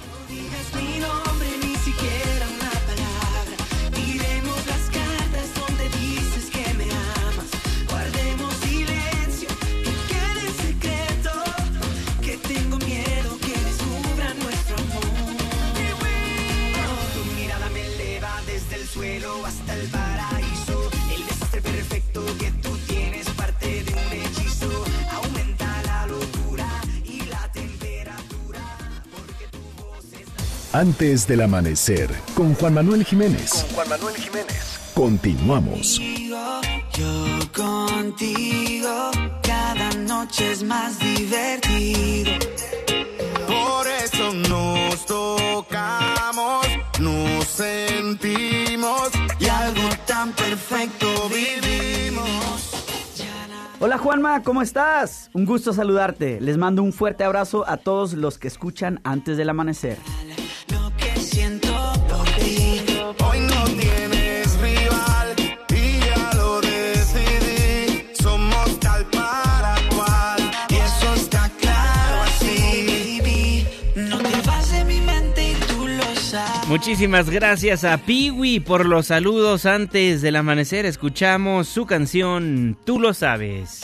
Antes del amanecer, con Juan Manuel Jiménez. Con Juan Manuel Jiménez. Continuamos. Yo contigo, cada noche es más divertido. Por eso nos tocamos, nos sentimos y algo tan perfecto vivimos. Hola Juanma, ¿cómo estás? Un gusto saludarte. Les mando un fuerte abrazo a todos los que escuchan antes del amanecer. Muchísimas gracias a Piwi por los saludos antes del amanecer. Escuchamos su canción Tú lo sabes.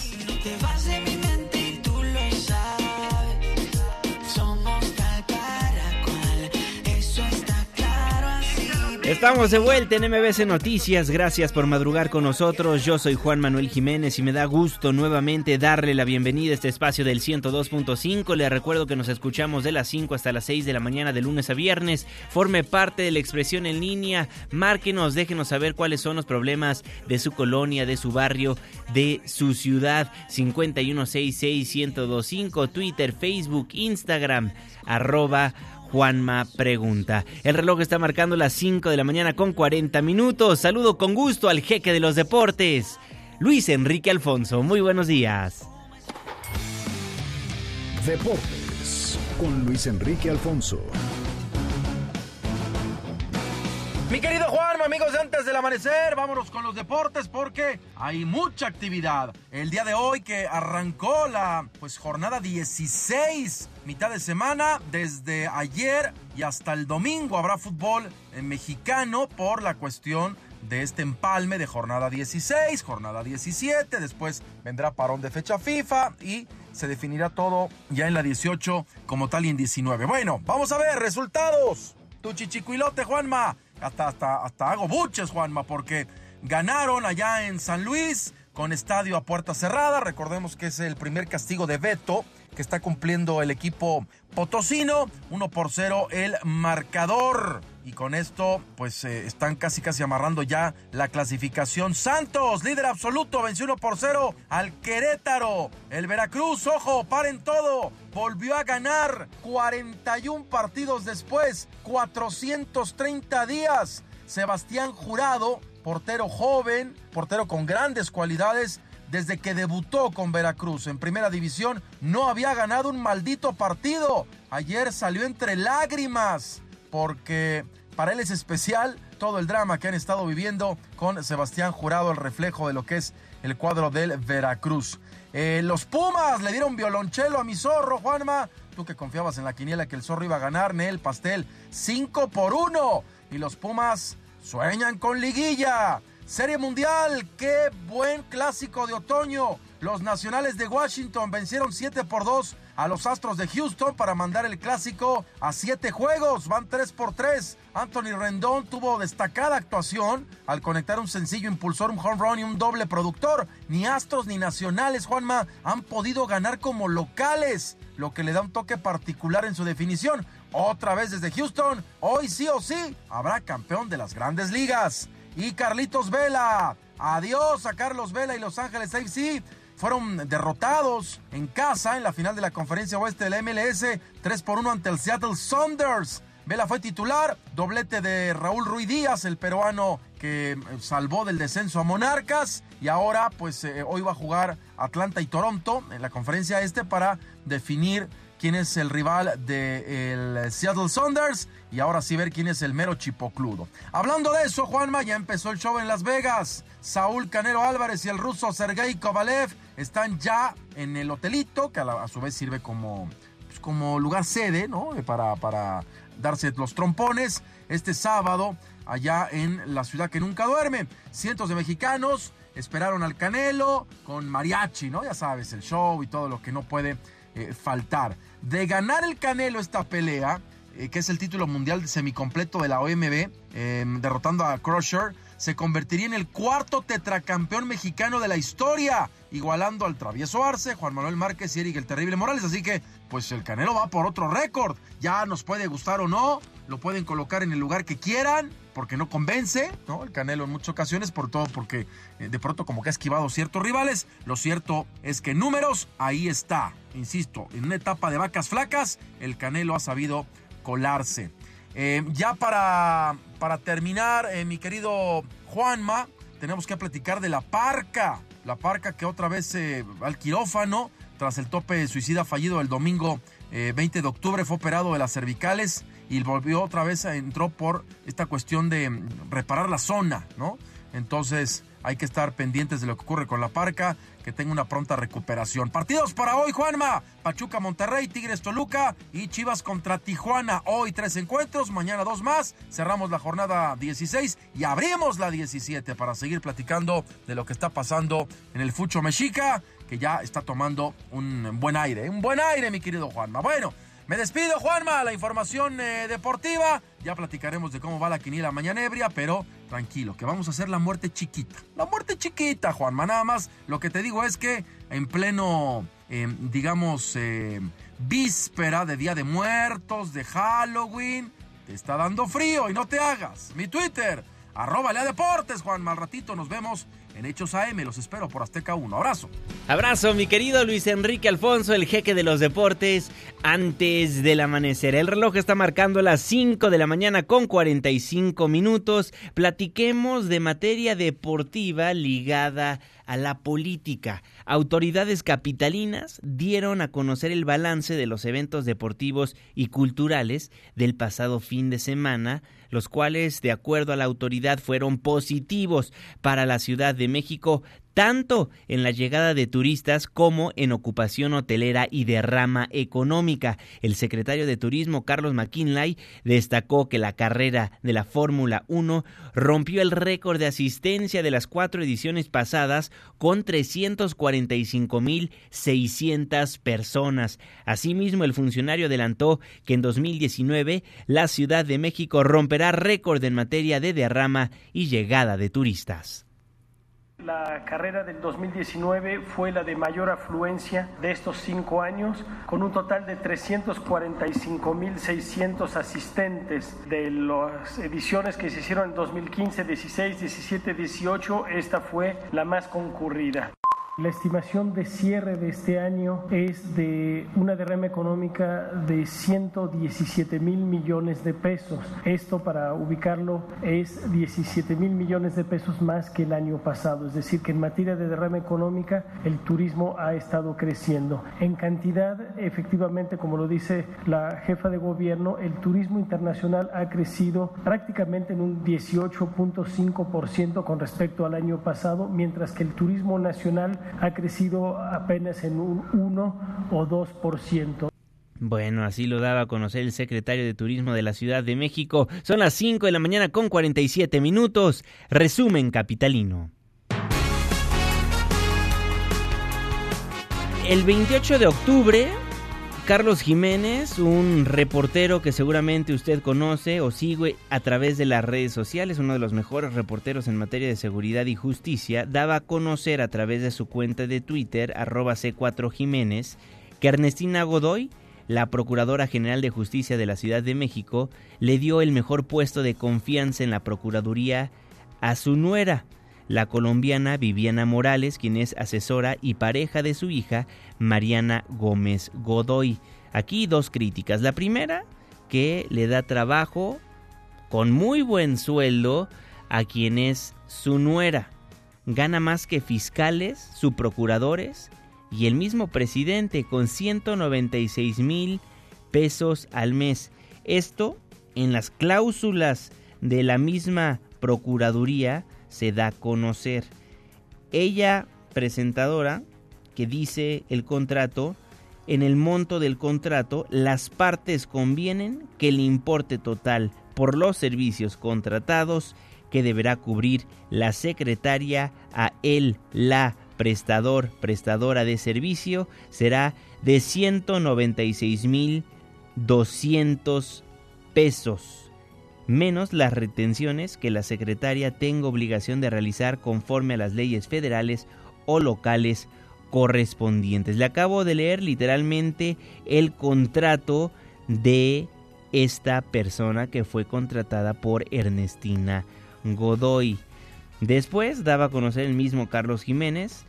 Estamos de vuelta en MBC Noticias. Gracias por madrugar con nosotros. Yo soy Juan Manuel Jiménez y me da gusto nuevamente darle la bienvenida a este espacio del 102.5. Le recuerdo que nos escuchamos de las 5 hasta las 6 de la mañana de lunes a viernes. Forme parte de la expresión en línea. Márquenos, déjenos saber cuáles son los problemas de su colonia, de su barrio, de su ciudad. 5166125, Twitter, Facebook, Instagram, arroba Juanma Pregunta. El reloj está marcando las 5 de la mañana con 40 minutos. Saludo con gusto al jeque de los deportes, Luis Enrique Alfonso. Muy buenos días. Deportes con Luis Enrique Alfonso. Mi querido Juan, amigos antes del amanecer, vámonos con los deportes porque hay mucha actividad. El día de hoy que arrancó la pues jornada 16, mitad de semana, desde ayer y hasta el domingo habrá fútbol eh, mexicano por la cuestión de este empalme de jornada 16, jornada 17, después vendrá parón de fecha FIFA y se definirá todo ya en la 18 como tal y en 19. Bueno, vamos a ver resultados. Tu chichicuilote, Juanma. Hasta, hasta, hasta hago buches, Juanma, porque ganaron allá en San Luis con estadio a puerta cerrada. Recordemos que es el primer castigo de veto que está cumpliendo el equipo potosino. 1 por 0 el marcador. Y con esto, pues eh, están casi casi amarrando ya la clasificación. Santos, líder absoluto, venció 1 por 0 al Querétaro. El Veracruz, ojo, paren todo. Volvió a ganar 41 partidos después, 430 días. Sebastián Jurado, portero joven, portero con grandes cualidades, desde que debutó con Veracruz en primera división, no había ganado un maldito partido. Ayer salió entre lágrimas porque para él es especial todo el drama que han estado viviendo con Sebastián Jurado, el reflejo de lo que es el cuadro del Veracruz. Eh, los Pumas le dieron violonchelo a mi zorro, Juanma. Tú que confiabas en la quiniela que el zorro iba a ganar, Nel Pastel, 5 por 1. Y los Pumas sueñan con liguilla. Serie Mundial, qué buen clásico de otoño. Los Nacionales de Washington vencieron 7 por 2 a los Astros de Houston para mandar el clásico a 7 juegos. Van 3 por 3. Anthony Rendón tuvo destacada actuación al conectar un sencillo impulsor, un home run y un doble productor. Ni Astros ni Nacionales, Juanma, han podido ganar como locales, lo que le da un toque particular en su definición. Otra vez desde Houston, hoy sí o sí habrá campeón de las grandes ligas. Y Carlitos Vela, adiós a Carlos Vela y Los Ángeles AFC fueron derrotados en casa en la final de la conferencia oeste de la MLS 3 por 1 ante el Seattle Saunders. Vela fue titular, doblete de Raúl Ruiz Díaz, el peruano que eh, salvó del descenso a Monarcas y ahora pues eh, hoy va a jugar Atlanta y Toronto en la conferencia este para definir quién es el rival del Seattle Saunders y ahora sí ver quién es el mero chipocludo. Hablando de eso, Juanma, ya empezó el show en Las Vegas. Saúl Canero Álvarez y el ruso Sergei Kovalev están ya en el hotelito, que a su vez sirve como, pues, como lugar sede, ¿no? Eh, Para, para darse los trompones este sábado allá en la ciudad que nunca duerme. Cientos de mexicanos esperaron al Canelo con mariachi, ¿no? Ya sabes, el show y todo lo que no puede eh, faltar. De ganar el Canelo esta pelea, eh, que es el título mundial semicompleto de la OMB, eh, derrotando a Crusher, se convertiría en el cuarto tetracampeón mexicano de la historia, igualando al Travieso Arce, Juan Manuel Márquez y el Terrible Morales. Así que, pues el Canelo va por otro récord. Ya nos puede gustar o no, lo pueden colocar en el lugar que quieran, porque no convence, ¿no? El Canelo en muchas ocasiones, por todo porque eh, de pronto como que ha esquivado ciertos rivales. Lo cierto es que en números, ahí está. Insisto, en una etapa de vacas flacas, el Canelo ha sabido colarse. Eh, ya para, para terminar, eh, mi querido Juanma, tenemos que platicar de la parca. La parca que otra vez eh, al quirófano tras el tope suicida fallido el domingo 20 de octubre fue operado de las cervicales y volvió otra vez, entró por esta cuestión de reparar la zona, ¿no? Entonces hay que estar pendientes de lo que ocurre con la parca, que tenga una pronta recuperación. Partidos para hoy, Juanma. Pachuca, Monterrey, Tigres, Toluca y Chivas contra Tijuana. Hoy tres encuentros, mañana dos más. Cerramos la jornada 16 y abrimos la 17 para seguir platicando de lo que está pasando en el Fucho Mexica, que ya está tomando un buen aire. Un buen aire, mi querido Juanma. Bueno. Me despido, Juanma, la información eh, deportiva. Ya platicaremos de cómo va la quiniela mañana ebria, pero tranquilo, que vamos a hacer la muerte chiquita. La muerte chiquita, Juanma, nada más. Lo que te digo es que en pleno, eh, digamos, eh, víspera de Día de Muertos, de Halloween, te está dando frío y no te hagas. Mi Twitter, arroba Lea Deportes, Juanma. Al ratito nos vemos en Hechos AM. Los espero por Azteca 1. Abrazo. Abrazo, mi querido Luis Enrique Alfonso, el jeque de los deportes, antes del amanecer. El reloj está marcando las 5 de la mañana con 45 minutos. Platiquemos de materia deportiva ligada a la política. Autoridades capitalinas dieron a conocer el balance de los eventos deportivos y culturales del pasado fin de semana, los cuales, de acuerdo a la autoridad, fueron positivos para la Ciudad de México, tanto en la llegada de turistas como en ocupación hotelera y derrama económica. El secretario de Turismo, Carlos McKinley, destacó que la carrera de la Fórmula 1 rompió el récord de asistencia de las cuatro ediciones pasadas con 345.600 personas. Asimismo, el funcionario adelantó que en 2019 la Ciudad de México romperá récord en materia de derrama y llegada de turistas. La carrera del 2019 fue la de mayor afluencia de estos cinco años, con un total de 345.600 asistentes de las ediciones que se hicieron en 2015, 16, 17, 18. Esta fue la más concurrida. La estimación de cierre de este año es de una derrama económica de 117 mil millones de pesos. Esto, para ubicarlo, es 17 mil millones de pesos más que el año pasado. Es decir, que en materia de derrama económica, el turismo ha estado creciendo. En cantidad, efectivamente, como lo dice la jefa de gobierno, el turismo internacional ha crecido prácticamente en un 18.5% con respecto al año pasado, mientras que el turismo nacional ha crecido apenas en un 1 o 2%. Bueno, así lo daba a conocer el secretario de Turismo de la Ciudad de México. Son las 5 de la mañana con 47 minutos. Resumen capitalino. El 28 de octubre Carlos Jiménez, un reportero que seguramente usted conoce o sigue a través de las redes sociales, uno de los mejores reporteros en materia de seguridad y justicia, daba a conocer a través de su cuenta de Twitter, arroba C4 Jiménez, que Ernestina Godoy, la Procuradora General de Justicia de la Ciudad de México, le dio el mejor puesto de confianza en la Procuraduría a su nuera, la colombiana Viviana Morales, quien es asesora y pareja de su hija Mariana Gómez Godoy. Aquí dos críticas. La primera, que le da trabajo con muy buen sueldo a quien es su nuera. Gana más que fiscales, subprocuradores y el mismo presidente con 196 mil pesos al mes. Esto en las cláusulas de la misma Procuraduría se da a conocer. Ella, presentadora, que dice el contrato, en el monto del contrato, las partes convienen que el importe total por los servicios contratados que deberá cubrir la secretaria a él, la prestador, prestadora de servicio, será de 196.200 pesos menos las retenciones que la secretaria tenga obligación de realizar conforme a las leyes federales o locales correspondientes. Le acabo de leer literalmente el contrato de esta persona que fue contratada por Ernestina Godoy. Después daba a conocer el mismo Carlos Jiménez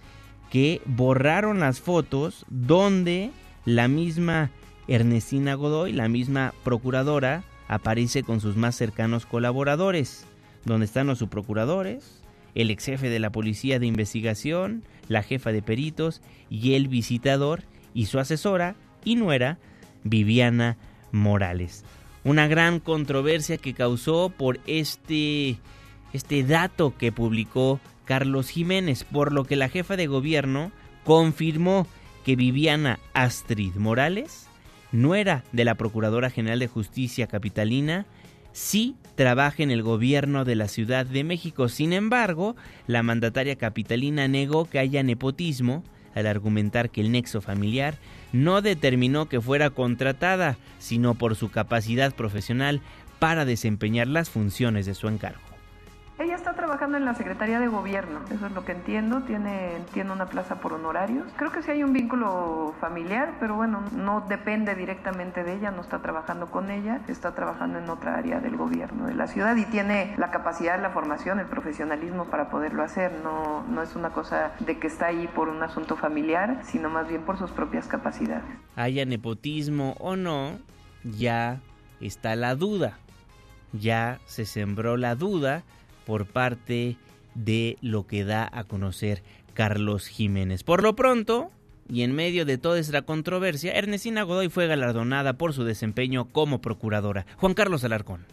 que borraron las fotos donde la misma Ernestina Godoy, la misma procuradora, aparece con sus más cercanos colaboradores, donde están los subprocuradores, el ex jefe de la policía de investigación, la jefa de peritos y el visitador y su asesora y nuera Viviana Morales. Una gran controversia que causó por este, este dato que publicó Carlos Jiménez, por lo que la jefa de gobierno confirmó que Viviana Astrid Morales, nuera de la Procuradora General de Justicia Capitalina, sí trabaja en el gobierno de la Ciudad de México. Sin embargo, la mandataria capitalina negó que haya nepotismo al argumentar que el nexo familiar no determinó que fuera contratada, sino por su capacidad profesional para desempeñar las funciones de su encargo. Ella está trabajando en la Secretaría de Gobierno, eso es lo que entiendo, tiene, tiene una plaza por honorarios. Creo que sí hay un vínculo familiar, pero bueno, no depende directamente de ella, no está trabajando con ella, está trabajando en otra área del gobierno de la ciudad y tiene la capacidad, la formación, el profesionalismo para poderlo hacer. No, no es una cosa de que está ahí por un asunto familiar, sino más bien por sus propias capacidades. Haya nepotismo o no, ya está la duda. Ya se sembró la duda por parte de lo que da a conocer Carlos Jiménez. Por lo pronto, y en medio de toda esta controversia, Ernestina Godoy fue galardonada por su desempeño como procuradora. Juan Carlos Alarcón.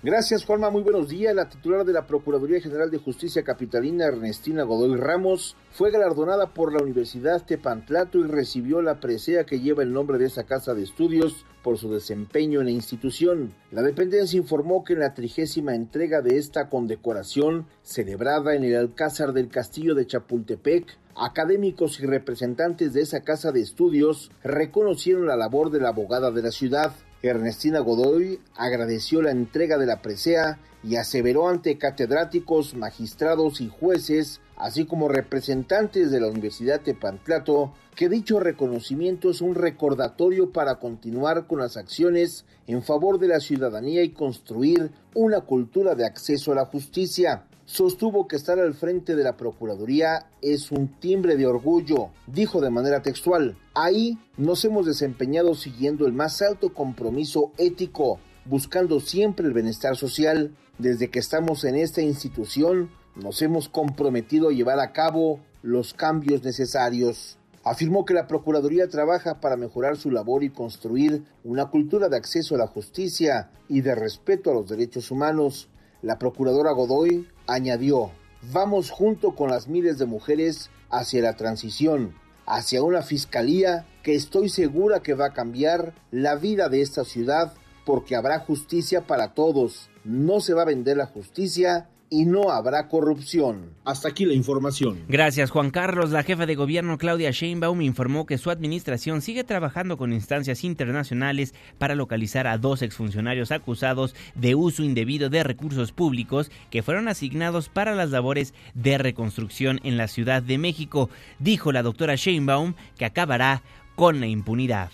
Gracias, Juanma. Muy buenos días. La titular de la Procuraduría General de Justicia Capitalina, Ernestina Godoy Ramos, fue galardonada por la Universidad Tepantlato y recibió la presea que lleva el nombre de esa casa de estudios por su desempeño en la institución. La dependencia informó que en la trigésima entrega de esta condecoración, celebrada en el Alcázar del Castillo de Chapultepec, académicos y representantes de esa casa de estudios reconocieron la labor de la abogada de la ciudad. Ernestina Godoy agradeció la entrega de la presea y aseveró ante catedráticos, magistrados y jueces, así como representantes de la Universidad de Pantlato, que dicho reconocimiento es un recordatorio para continuar con las acciones en favor de la ciudadanía y construir una cultura de acceso a la justicia. Sostuvo que estar al frente de la Procuraduría es un timbre de orgullo, dijo de manera textual. Ahí nos hemos desempeñado siguiendo el más alto compromiso ético, buscando siempre el bienestar social. Desde que estamos en esta institución, nos hemos comprometido a llevar a cabo los cambios necesarios. Afirmó que la Procuraduría trabaja para mejorar su labor y construir una cultura de acceso a la justicia y de respeto a los derechos humanos. La Procuradora Godoy añadió, vamos junto con las miles de mujeres hacia la transición, hacia una fiscalía que estoy segura que va a cambiar la vida de esta ciudad porque habrá justicia para todos. No se va a vender la justicia y no habrá corrupción. Hasta aquí la información. Gracias, Juan Carlos. La jefa de gobierno Claudia Sheinbaum informó que su administración sigue trabajando con instancias internacionales para localizar a dos exfuncionarios acusados de uso indebido de recursos públicos que fueron asignados para las labores de reconstrucción en la Ciudad de México. Dijo la doctora Sheinbaum que acabará con la impunidad.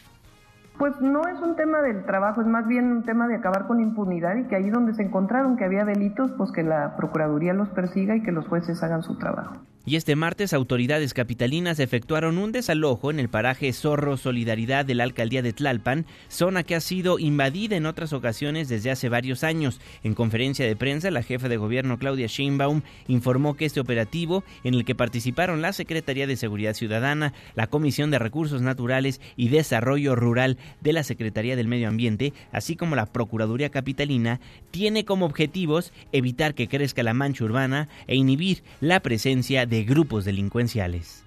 Pues no es un tema del trabajo, es más bien un tema de acabar con impunidad y que ahí donde se encontraron que había delitos, pues que la Procuraduría los persiga y que los jueces hagan su trabajo. Y este martes autoridades capitalinas efectuaron un desalojo en el paraje Zorro Solidaridad de la alcaldía de Tlalpan, zona que ha sido invadida en otras ocasiones desde hace varios años. En conferencia de prensa, la jefa de gobierno Claudia Sheinbaum informó que este operativo, en el que participaron la Secretaría de Seguridad Ciudadana, la Comisión de Recursos Naturales y Desarrollo Rural de la Secretaría del Medio Ambiente, así como la Procuraduría Capitalina, tiene como objetivos evitar que crezca la mancha urbana e inhibir la presencia de de grupos delincuenciales.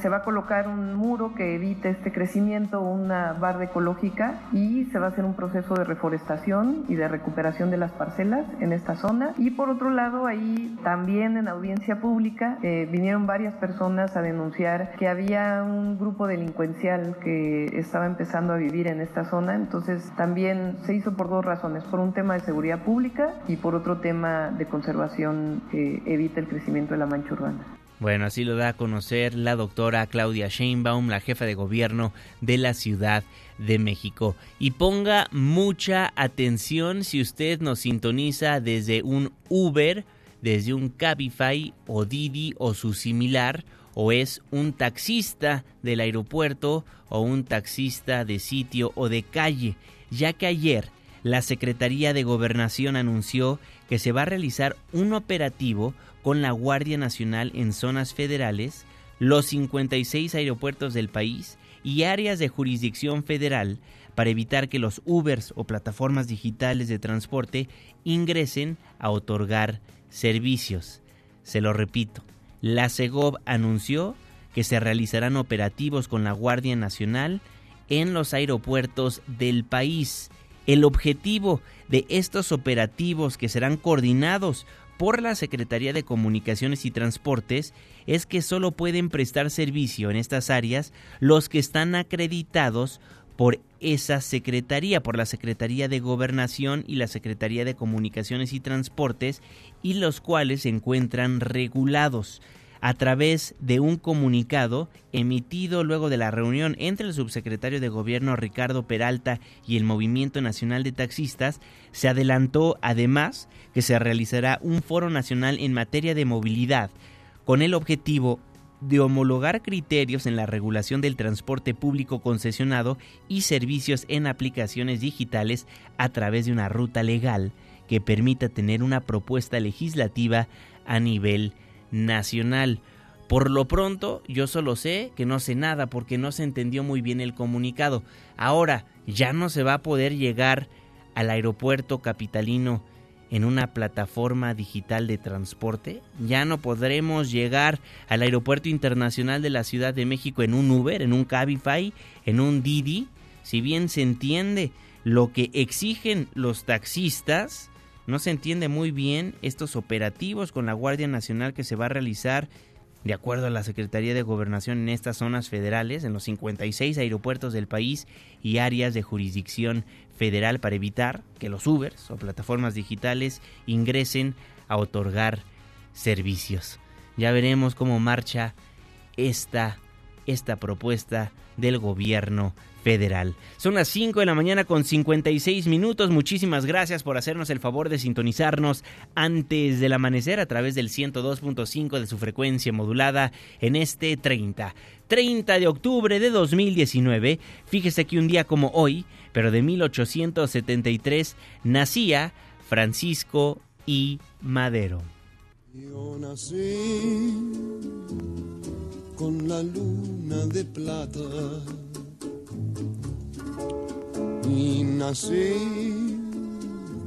Se va a colocar un muro que evite este crecimiento, una barra ecológica y se va a hacer un proceso de reforestación y de recuperación de las parcelas en esta zona. Y por otro lado, ahí también en audiencia pública eh, vinieron varias personas a denunciar que había un grupo delincuencial que estaba empezando a vivir en esta zona. Entonces también se hizo por dos razones, por un tema de seguridad pública y por otro tema de conservación que evita el crecimiento de la mancha urbana. Bueno, así lo da a conocer la doctora Claudia Sheinbaum, la jefa de gobierno de la Ciudad de México. Y ponga mucha atención si usted nos sintoniza desde un Uber, desde un Cabify o Didi o su similar, o es un taxista del aeropuerto o un taxista de sitio o de calle, ya que ayer la Secretaría de Gobernación anunció que se va a realizar un operativo con la Guardia Nacional en zonas federales, los 56 aeropuertos del país y áreas de jurisdicción federal para evitar que los Ubers o plataformas digitales de transporte ingresen a otorgar servicios. Se lo repito, la CEGOV anunció que se realizarán operativos con la Guardia Nacional en los aeropuertos del país. El objetivo de estos operativos que serán coordinados por la Secretaría de Comunicaciones y Transportes es que solo pueden prestar servicio en estas áreas los que están acreditados por esa secretaría, por la Secretaría de Gobernación y la Secretaría de Comunicaciones y Transportes, y los cuales se encuentran regulados a través de un comunicado emitido luego de la reunión entre el subsecretario de Gobierno Ricardo Peralta y el Movimiento Nacional de Taxistas, se adelantó además que se realizará un foro nacional en materia de movilidad con el objetivo de homologar criterios en la regulación del transporte público concesionado y servicios en aplicaciones digitales a través de una ruta legal que permita tener una propuesta legislativa a nivel nacional. Por lo pronto, yo solo sé que no sé nada porque no se entendió muy bien el comunicado. Ahora, ya no se va a poder llegar al aeropuerto capitalino en una plataforma digital de transporte. Ya no podremos llegar al Aeropuerto Internacional de la Ciudad de México en un Uber, en un Cabify, en un Didi. Si bien se entiende lo que exigen los taxistas, no se entiende muy bien estos operativos con la Guardia Nacional que se va a realizar de acuerdo a la Secretaría de Gobernación en estas zonas federales, en los 56 aeropuertos del país y áreas de jurisdicción federal para evitar que los Ubers o plataformas digitales ingresen a otorgar servicios. Ya veremos cómo marcha esta, esta propuesta del gobierno federal. Son las 5 de la mañana con 56 minutos. Muchísimas gracias por hacernos el favor de sintonizarnos antes del amanecer a través del 102.5 de su frecuencia modulada en este 30. 30 de octubre de 2019. Fíjese que un día como hoy, pero de 1873, nacía Francisco I. Madero. Yo nací con la luna de plata y nací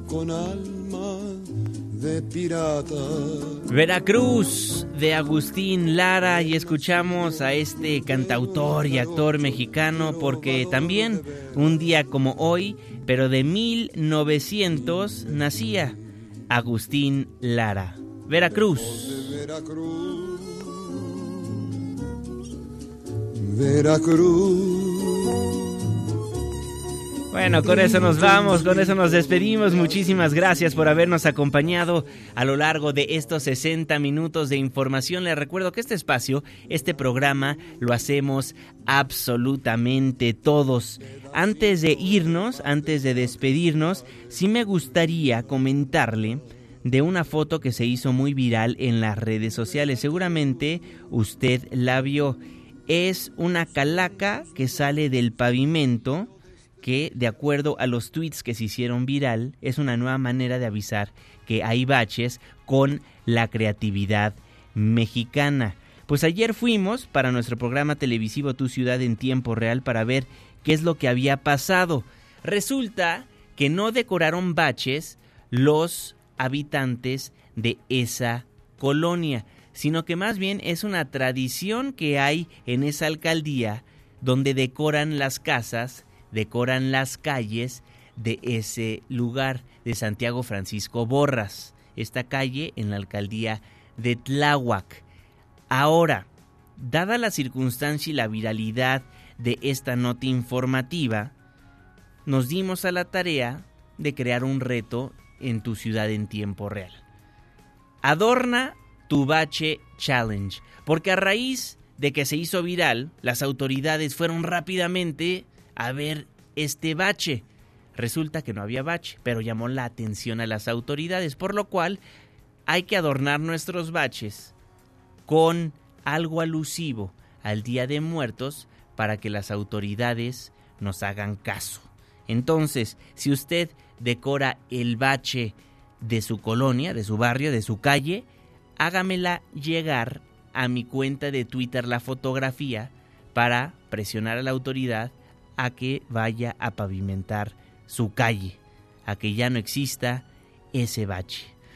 con alma de pirata. Veracruz de Agustín Lara y escuchamos a este cantautor y actor mexicano porque también un día como hoy, pero de 1900 nacía Agustín Lara. Veracruz. Veracruz. Veracruz. Bueno, con eso nos vamos, con eso nos despedimos. Muchísimas gracias por habernos acompañado a lo largo de estos 60 minutos de información. Les recuerdo que este espacio, este programa, lo hacemos absolutamente todos. Antes de irnos, antes de despedirnos, sí me gustaría comentarle de una foto que se hizo muy viral en las redes sociales. Seguramente usted la vio. Es una calaca que sale del pavimento que, de acuerdo a los tweets que se hicieron viral, es una nueva manera de avisar que hay baches con la creatividad mexicana. Pues ayer fuimos para nuestro programa televisivo Tu Ciudad en tiempo real para ver qué es lo que había pasado. Resulta que no decoraron baches los habitantes de esa colonia, sino que más bien es una tradición que hay en esa alcaldía donde decoran las casas decoran las calles de ese lugar de Santiago Francisco Borras, esta calle en la alcaldía de Tláhuac. Ahora, dada la circunstancia y la viralidad de esta nota informativa, nos dimos a la tarea de crear un reto en tu ciudad en tiempo real. Adorna Tu Bache Challenge. Porque a raíz de que se hizo viral, las autoridades fueron rápidamente a ver este bache. Resulta que no había bache, pero llamó la atención a las autoridades, por lo cual hay que adornar nuestros baches con algo alusivo al Día de Muertos para que las autoridades nos hagan caso. Entonces, si usted decora el bache de su colonia, de su barrio, de su calle, hágamela llegar a mi cuenta de Twitter la fotografía para presionar a la autoridad a que vaya a pavimentar su calle, a que ya no exista ese bache.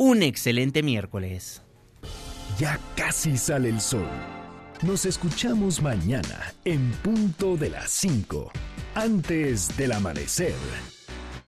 un excelente miércoles. Ya casi sale el sol. Nos escuchamos mañana en punto de las 5, antes del amanecer.